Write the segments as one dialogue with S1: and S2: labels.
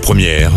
S1: Première,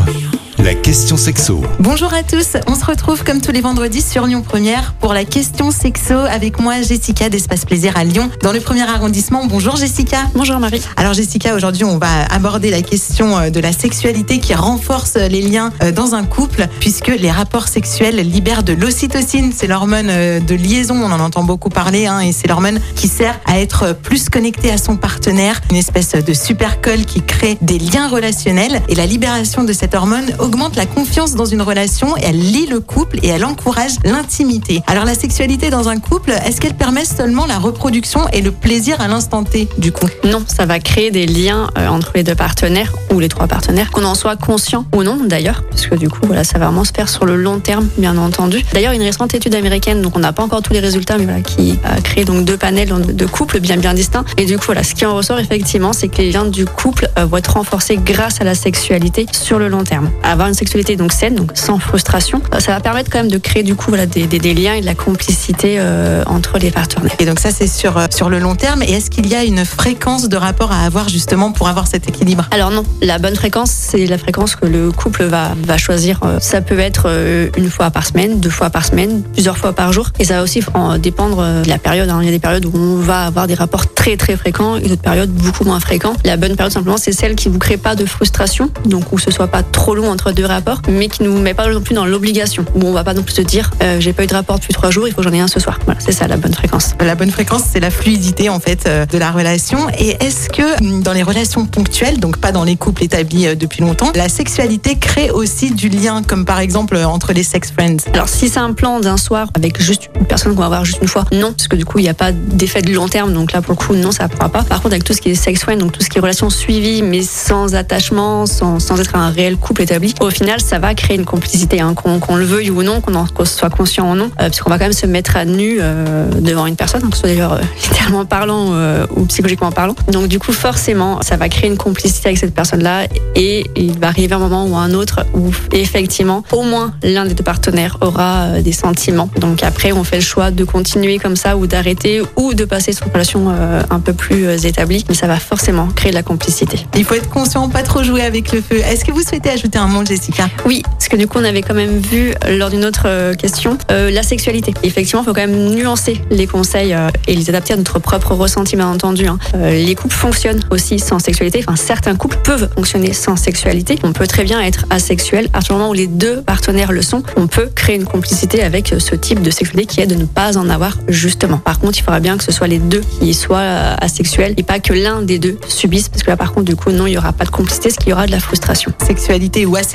S1: la question sexo.
S2: Bonjour à tous, on se retrouve comme tous les vendredis sur Lyon Première pour la question sexo avec moi Jessica d'Espace Plaisir à Lyon dans le premier arrondissement. Bonjour Jessica.
S3: Bonjour Marie.
S2: Alors Jessica, aujourd'hui on va aborder la question euh, de la sexualité qui renforce les liens euh, dans un couple puisque les rapports sexuels libèrent de l'ocytocine, c'est l'hormone euh, de liaison, on en entend beaucoup parler hein, et c'est l'hormone qui sert à être plus connecté à son partenaire, une espèce de super colle qui crée des liens relationnels et la libération de cette hormone augmente la confiance dans une relation elle lie le couple et elle encourage l'intimité. Alors la sexualité dans un couple, est-ce qu'elle permet seulement la reproduction et le plaisir à l'instant T du coup?
S3: Non, ça va créer des liens euh, entre les deux partenaires ou les trois partenaires, qu'on en soit conscient ou non d'ailleurs, parce que du coup voilà, ça va vraiment se faire sur le long terme, bien entendu. D'ailleurs, une récente étude américaine, donc on n'a pas encore tous les résultats, mais voilà, qui a créé donc deux panels de couples bien bien distincts. Et du coup voilà, ce qui en ressort effectivement, c'est que les liens du couple euh, vont être renforcés grâce à la sexualité sur le long terme. Avoir une sexualité donc saine, donc sans frustration, euh, ça va permettre quand même de créer du coup voilà des, des, des liens et de la complicité euh, entre les partenaires.
S2: Et donc ça c'est sur euh, sur le long terme. Et est-ce qu'il y a une fréquence de rapport à avoir justement pour avoir cet équilibre?
S3: Alors non, la bonne fréquence c'est la fréquence que le couple va va choisir. Ça peut être une fois par semaine, deux fois par semaine, plusieurs fois par jour. Et ça va aussi en dépendre de la période. hein. Il y a des périodes où on va avoir des rapports très très fréquents et d'autres périodes beaucoup moins fréquents. La bonne période simplement c'est celle qui vous crée pas de frustration, donc où ce soit pas trop long entre deux rapports, mais qui nous met pas non plus dans l'obligation. Où on va pas non plus se dire euh, j'ai pas eu de rapport depuis trois jours, il faut que j'en ai un ce soir. Voilà, c'est ça la bonne fréquence.
S2: La bonne fréquence, c'est la fluidité en fait euh, de la relation. Et est-ce que hum, dans les relations ponctuelles, donc pas dans les couples établis euh, depuis longtemps, la sexualité crée aussi du lien, comme par exemple euh, entre les sex friends?
S3: Alors si c'est un plan d'un soir avec juste une personne qu'on va voir juste une fois, non, parce que du coup il n'y a pas d'effet de long terme, donc là pour le coup non ça ne pourra pas. Par contre avec tout ce qui est sex friend, donc tout ce qui est relation suivie mais sans attachement, sans, sans être un réel couple établi, au final ça va créer une complicité, hein, qu'on le veuille ou non, qu'on en soit conscient ou non, euh, puisqu'on va quand même se mettre à nu euh, devant une personne, que ce soit d'ailleurs euh, littéralement parlant euh, ou psychologiquement parlant. Donc du coup forcément ça va créer une complicité avec cette personne-là et il va arriver un moment ou un autre où effectivement au moins l'un des deux partenaires aura des sentiments. Donc après on fait le choix de continuer comme ça ou d'arrêter ou de passer sur une relation un peu plus établie, mais ça va forcément créer de la complicité.
S2: Il faut être conscient, pas trop jouer avec le feu. Est-ce que vous souhaitez ajouter un mot, Jessica
S3: Oui, parce que du coup on avait quand même vu lors d'une autre euh, question euh, la sexualité. Effectivement, il faut quand même nuancer les conseils euh, et les adapter à notre propre ressenti, bien entendu. hein. Euh, les couples fonctionnent aussi sans sexualité. Enfin, certains couples peuvent fonctionner sans sexualité. On peut très bien être asexuel. À partir du moment où les deux partenaires le sont, on peut créer une complicité avec euh, ce type de sexualité qui est de ne pas en avoir justement. Par contre, il faudra bien que ce soit les deux qui soient euh, asexuels et pas que l'un des deux subisse, parce que là, par contre, du coup, non, il y aura pas de complicité, ce qu'il y aura de la frustration.
S2: Sexualité ou asexualité,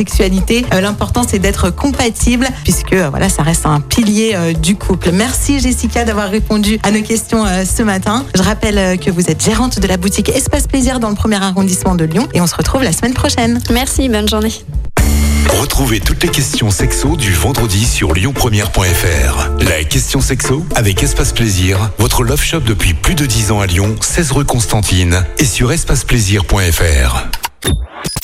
S2: euh, l'important c'est d'être compatible puisque euh, voilà, ça reste un pilier euh, du couple. Merci Jessica d'avoir répondu à nos questions euh, ce matin. Je rappelle euh, que vous êtes gérante de la boutique Espace Plaisir dans le premier arrondissement de Lyon et on se retrouve la semaine prochaine.
S3: Merci, bonne journée.
S1: Retrouvez toutes les questions sexo du vendredi sur lyonpremière.fr. La question sexo avec Espace Plaisir, votre love shop depuis plus de 10 ans à Lyon, 16 rue Constantine et sur espaceplaisir.fr.